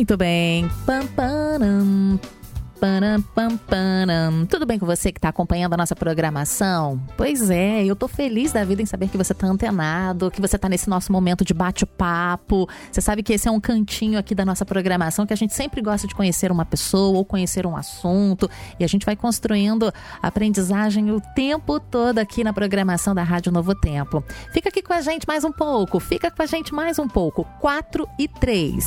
Muito bem. Pam, pam, Pam. Tudo bem com você que está acompanhando a nossa programação? Pois é, eu tô feliz da vida em saber que você tá antenado, que você tá nesse nosso momento de bate-papo. Você sabe que esse é um cantinho aqui da nossa programação que a gente sempre gosta de conhecer uma pessoa ou conhecer um assunto e a gente vai construindo aprendizagem o tempo todo aqui na programação da Rádio Novo Tempo. Fica aqui com a gente mais um pouco, fica com a gente mais um pouco. 4 e 3.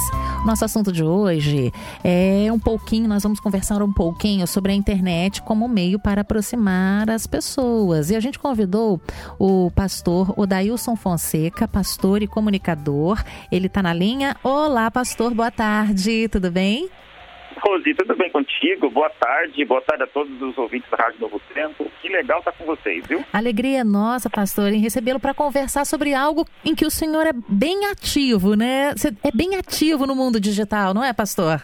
Nosso assunto de hoje é um pouquinho, nós vamos conversar um pouquinho sobre a internet como meio para aproximar as pessoas. E a gente convidou o pastor Odailson Fonseca, pastor e comunicador. Ele está na linha. Olá, pastor, boa tarde, tudo bem? Rosi, tudo bem contigo? Boa tarde, boa tarde a todos os ouvintes da Rádio Novo Tempo. Que legal estar com vocês, viu? Alegria é nossa, pastor, em recebê-lo para conversar sobre algo em que o senhor é bem ativo, né? Você é bem ativo no mundo digital, não é, pastor?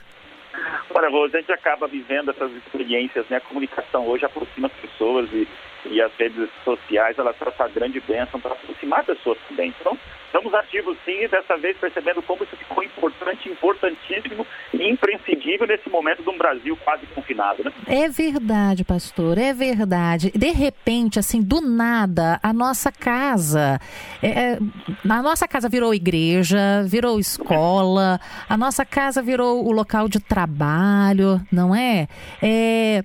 Olha, Rose, a gente acaba vivendo essas experiências, né? A comunicação hoje aproxima as pessoas e, e as redes sociais, elas trazem essa grande bênção para aproximar pessoas também. Então, estamos ativos sim, dessa vez percebendo como isso ficou importante, importantíssimo e imprescindível nesse momento de um Brasil quase confinado, né? É verdade, pastor, é verdade. De repente, assim, do nada, a nossa casa, é, é a nossa casa virou igreja, virou escola, a nossa casa virou o local de trabalho, não é? é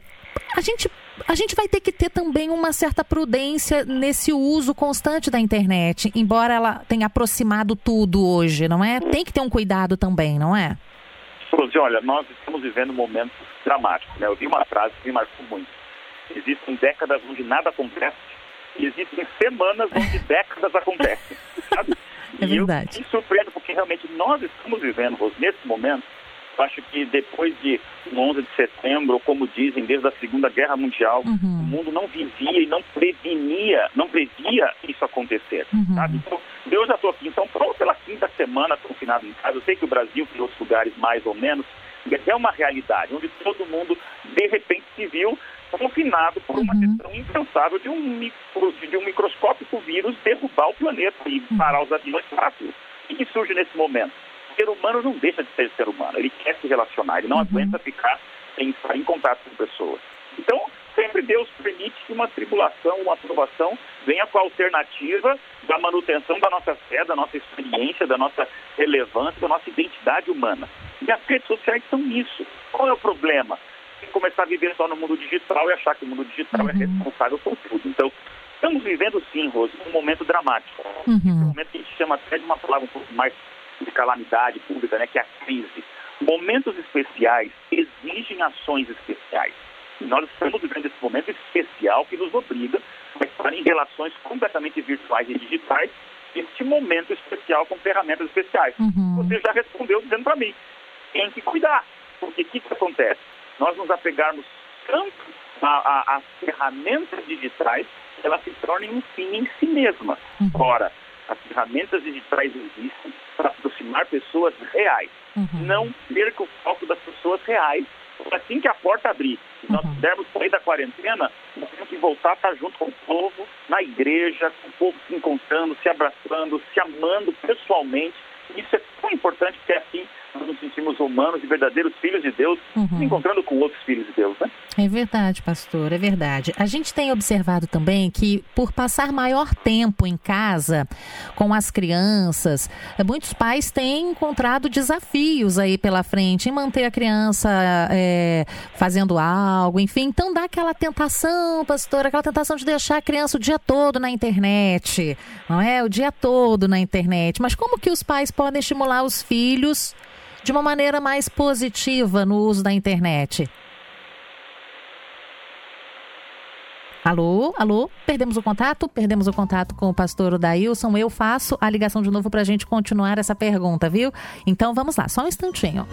a gente a gente vai ter que ter também uma certa prudência nesse uso constante da internet, embora ela tenha aproximado tudo hoje, não é? Tem que ter um cuidado também, não é? Suzy, olha, nós estamos vivendo momentos dramáticos, né? Eu vi uma frase que me marcou muito. Existem décadas onde nada acontece e existem semanas onde décadas acontecem, sabe? É verdade. E eu me surpreendo porque realmente nós estamos vivendo, nesse momento, acho que depois de 11 de setembro, ou como dizem, desde a Segunda Guerra Mundial, uhum. o mundo não vivia e não prevenia, não previa isso acontecer, uhum. sabe? Então, eu já estou aqui, então, pela quinta semana confinado em casa. Eu sei que o Brasil, em outros lugares mais ou menos, é uma realidade, onde todo mundo, de repente, se viu confinado por uma uhum. questão impensável de um, micro, de um microscópico vírus derrubar o planeta e uhum. parar os aviões fácil. O que surge nesse momento? O ser humano não deixa de ser ser humano, ele quer se relacionar, ele não uhum. aguenta ficar sem estar em contato com pessoas. Então, sempre Deus permite que uma tribulação, uma aprovação venha com a alternativa da manutenção da nossa fé, da nossa experiência, da nossa relevância, da nossa identidade humana. E as redes sociais são isso. Qual é o problema? Tem começar a viver só no mundo digital e achar que o mundo digital é uhum. é responsável por tudo. Então, estamos vivendo sim, Rose, um momento dramático. Uhum. Um momento que a gente chama até de uma palavra um pouco mais de calamidade pública, né, que é a crise. Momentos especiais exigem ações especiais. E nós estamos vivendo esse momento especial que nos obriga a estar em relações completamente virtuais e digitais, este momento especial com ferramentas especiais. Uhum. Você já respondeu dizendo para mim, tem que cuidar. Porque o que, que acontece? Nós nos apegarmos tanto às ferramentas digitais, elas se tornem um fim em si mesmas. Uhum. Ora, as ferramentas digitais existem para aproximar pessoas reais. Uhum. Não perca o foco das pessoas reais. Assim que a porta abrir, se nós uhum. pudermos sair da quarentena, nós temos que voltar a estar junto com o povo, na igreja, com o povo se encontrando, se abraçando, se amando pessoalmente. Isso é tão importante que é assim nós nos sentimos humanos e verdadeiros filhos de Deus, uhum. encontrando com outros filhos de Deus, né? É verdade, pastor, é verdade. A gente tem observado também que, por passar maior tempo em casa com as crianças, muitos pais têm encontrado desafios aí pela frente em manter a criança é, fazendo algo, enfim. Então dá aquela tentação, pastor, aquela tentação de deixar a criança o dia todo na internet, não é? O dia todo na internet. Mas como que os pais podem estimular os filhos de uma maneira mais positiva no uso da internet? Alô, alô, perdemos o contato? Perdemos o contato com o pastor Dailson. Eu faço a ligação de novo para a gente continuar essa pergunta, viu? Então vamos lá, só um instantinho.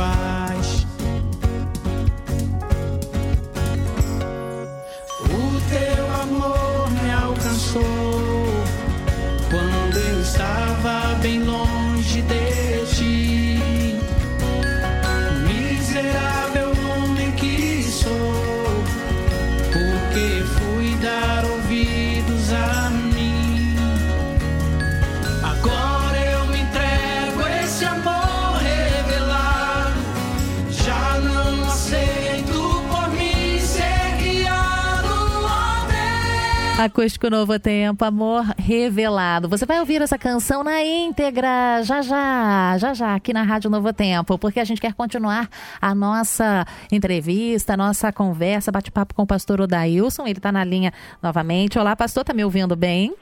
Sem Acústico Novo Tempo, Amor Revelado. Você vai ouvir essa canção na íntegra, já já, já já, aqui na Rádio Novo Tempo, porque a gente quer continuar a nossa entrevista, a nossa conversa, bate-papo com o pastor Odailson. Ele está na linha novamente. Olá, pastor, tá me ouvindo bem?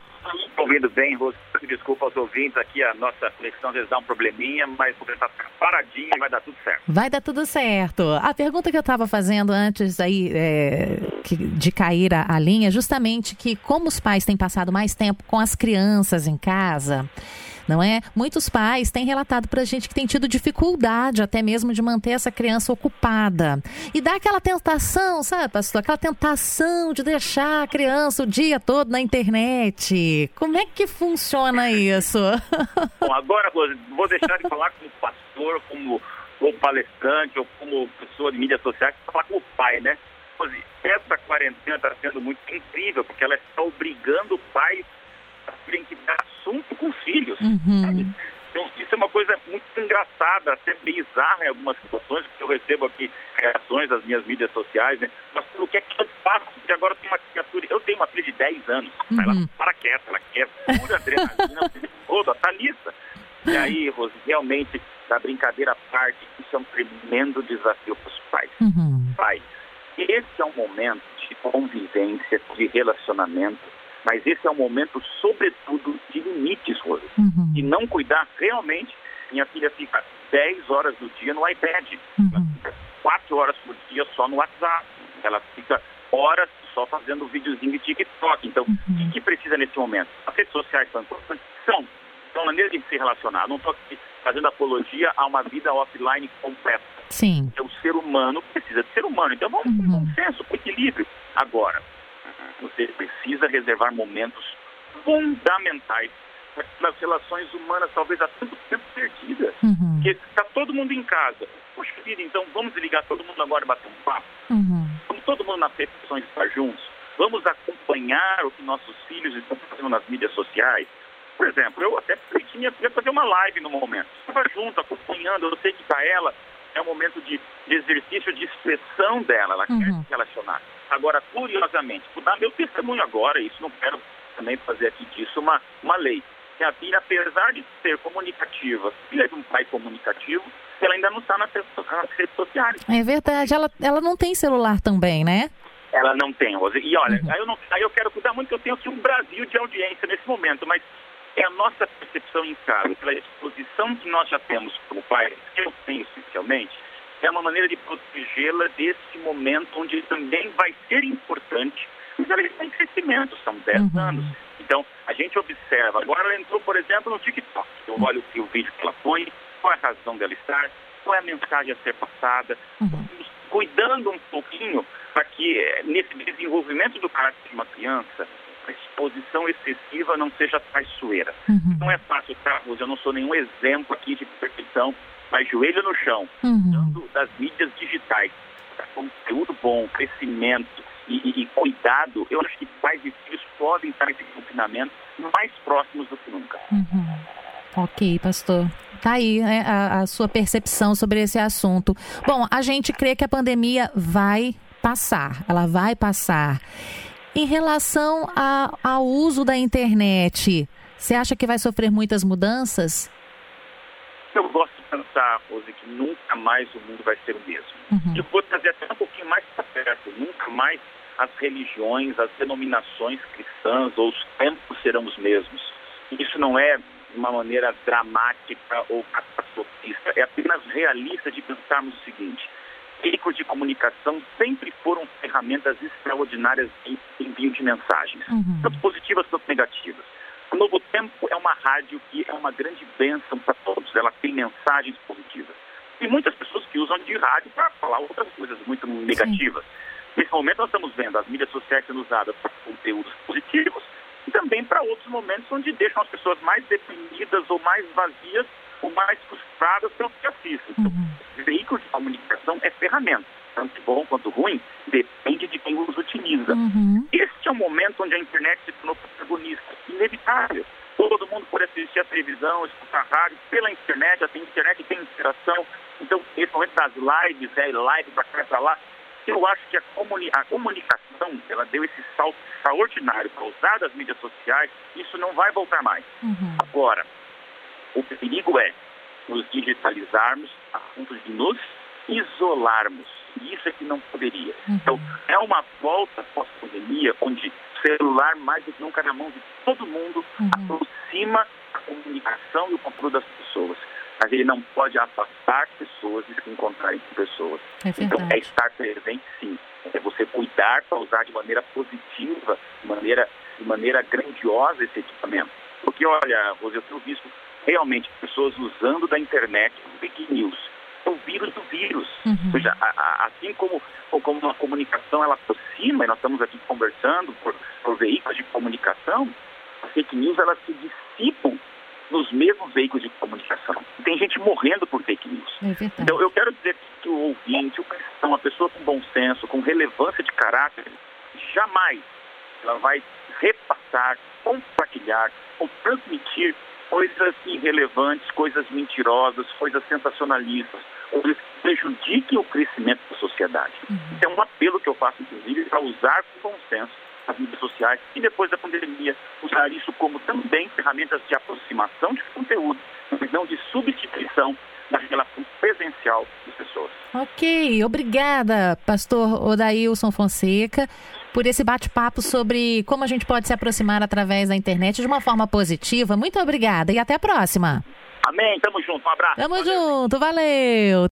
Estou ouvindo bem, Rose. Desculpa aos ouvintes aqui, a nossa conexão às vezes dá um probleminha, mas vou tentar ficar paradinho e vai dar tudo certo. Vai dar tudo certo. A pergunta que eu estava fazendo antes aí é, que- de cair a, a linha, justamente que como os pais têm passado mais tempo com as crianças em casa, não é? Muitos pais têm relatado para a gente que tem tido dificuldade até mesmo de manter essa criança ocupada. E dá aquela tentação, sabe, pastor? Aquela tentação de deixar a criança o dia todo na internet. Como é que funciona isso? Bom, agora, vou deixar de falar como pastor, como, como palestrante ou como pessoa de mídias sociais, para falar como pai, né? Quarentena está sendo muito incrível, porque ela está obrigando pais a terem que dar assunto com os filhos. sabe? Então, isso é uma coisa muito engraçada, até bizarra em algumas situações, porque eu recebo aqui reações das minhas mídias sociais, né? Mas o que é que eu faço? Porque agora tem uma criatura, eu tenho uma filha de 10 anos, ela para quieta, ela quer pura adrenalina, o tempo todo, a Thalissa. E aí, Rose, realmente, da brincadeira à parte, isso é um tremendo desafio para os pais. Pais, esse é um momento de convivência, de relacionamento, mas esse é um momento, sobretudo, de limites, Rose. E não cuidar realmente, minha filha fica 10 horas do dia no iPad, ela fica 4 horas por dia só no WhatsApp, ela fica horas só fazendo videozinho de TikTok. Então, o que, precisa nesse momento? As redes sociais são importantes? São. São maneiras de se relacionar. Não estou aqui fazendo apologia a uma vida offline completa. Sim. É o ser humano precisa de ser humano. Então vamos com bom senso, com equilíbrio. Agora, você precisa reservar momentos fundamentais para as relações humanas, talvez há tanto tempo perdidas. Porque está todo mundo em casa. Poxa vida, então vamos ligar todo mundo agora e bater um papo. Vamos todo mundo nas refeições estar juntos. Vamos acompanhar o que nossos filhos estão fazendo nas mídias sociais. Por exemplo, eu até minha filha fazer uma live no momento. Estava junto, acompanhando. Eu sei que para ela é um momento de, de exercício de expressão dela. Ela quer se relacionar. Agora, curiosamente, vou dar meu testemunho agora, isso não quero também fazer aqui disso uma, uma lei. Minha filha, apesar de ser comunicativa, filha de um pai comunicativo, ela ainda não está nas redes, sociais. É verdade. Ela, ela não tem celular também, né? Ela não tem, Rose. E olha, aí, eu não, aí eu quero cuidar muito que eu tenho aqui um Brasil de audiência nesse momento, mas é a nossa percepção em casa, pela exposição que nós já temos como pais, que eu tenho essencialmente, é uma maneira de protegê-la desse momento onde também vai ser importante, mas ela está em crescimento, são 10 anos. Então, a gente observa. Agora ela entrou, por exemplo, no TikTok. Eu olho o vídeo que ela põe, qual é a razão dela estar, qual é a mensagem a ser passada, cuidando um pouquinho para que, eh, nesse desenvolvimento do caráter de uma criança, a exposição excessiva não seja traiçoeira. Não é fácil, tá? Eu não sou nenhum exemplo aqui de perfeição, mas joelho no chão, dando das mídias digitais, pra conteúdo bom, crescimento e, e- e cuidado, eu acho que pais e filhos podem estar nesse confinamento mais próximos do que nunca. Ok, pastor. Tá aí né, a, a sua percepção sobre esse assunto. Bom, a gente crê que a pandemia vai passar, ela vai passar. Em relação a- ao uso da internet, você acha que vai sofrer muitas mudanças? Eu gosto de pensar, Rose, que nunca mais o mundo vai ser o mesmo. Eu vou trazer até um pouquinho mais para perto. Nunca mais as religiões, as denominações cristãs ou os tempos serão os mesmos. Isso não é de uma maneira dramática ou catastrófica utopista, é apenas realista de pensarmos o seguinte: veículos de comunicação sempre foram ferramentas extraordinárias de envio de mensagens, uhum. tanto positivas quanto negativas. O Novo Tempo é uma rádio que é uma grande bênção para todos, ela tem mensagens positivas. E muitas pessoas que usam de rádio para falar outras coisas muito negativas. Sim. Nesse momento, nós estamos vendo as mídias sociais sendo usadas para conteúdos positivos e também para outros momentos onde deixam as pessoas mais deprimidas ou mais vazias ou mais frustradas pelo que assistem. Então, uhum. veículo de comunicação é ferramenta, tanto bom quanto ruim, depende de quem os utiliza. Uhum. Este é o momento onde a internet se tornou protagonista, inevitável. Todo mundo pode assistir a televisão, escutar rádio, pela internet, a internet tem interação. Então, esse momento das lives, é live para cá e para lá, eu acho que a, comuni a comunicação, ela deu esse salto extraordinário para usar das mídias sociais, isso não vai voltar mais. Uhum. Agora, o perigo é nos digitalizarmos a ponto de nos isolarmos. E isso é que não poderia. Uhum. Então, é uma volta pós-pandemia onde celular, mais do que nunca na mão de todo mundo, uhum. aproxima a comunicação e o controle das pessoas. Mas ele não pode afastar pessoas e se encontrarem com pessoas. É então, é estar presente, sim. É você cuidar para usar de maneira positiva, de maneira, de maneira grandiosa esse equipamento. Porque, olha, Rose, eu tenho visto realmente pessoas usando da internet fake news. Vírus do vírus. Uhum. Ou seja, a, a, assim como, como a comunicação ela aproxima, e nós estamos aqui conversando por, por veículos de comunicação, as fake news elas se dissipam nos mesmos veículos de comunicação. Tem gente morrendo por fake news. É então eu quero dizer que o ouvinte, o cristão, a pessoa com bom senso, com relevância de caráter, jamais ela vai repassar, compartilhar ou transmitir coisas irrelevantes, coisas mentirosas, coisas sensacionalistas, coisas que prejudiquem o crescimento da sociedade. Uhum. É um apelo que eu faço, inclusive, para usar com bom senso as mídias sociais e depois da pandemia usar isso como também ferramentas de aproximação de conteúdo, mas não de substituição da relação presencial das pessoas. Ok, obrigada, pastor Odailson Fonseca por esse bate-papo sobre como a gente pode se aproximar através da internet de uma forma positiva. Muito obrigada e até a próxima. Amém. Tamo junto. Um abraço. Tamo valeu. junto. Valeu.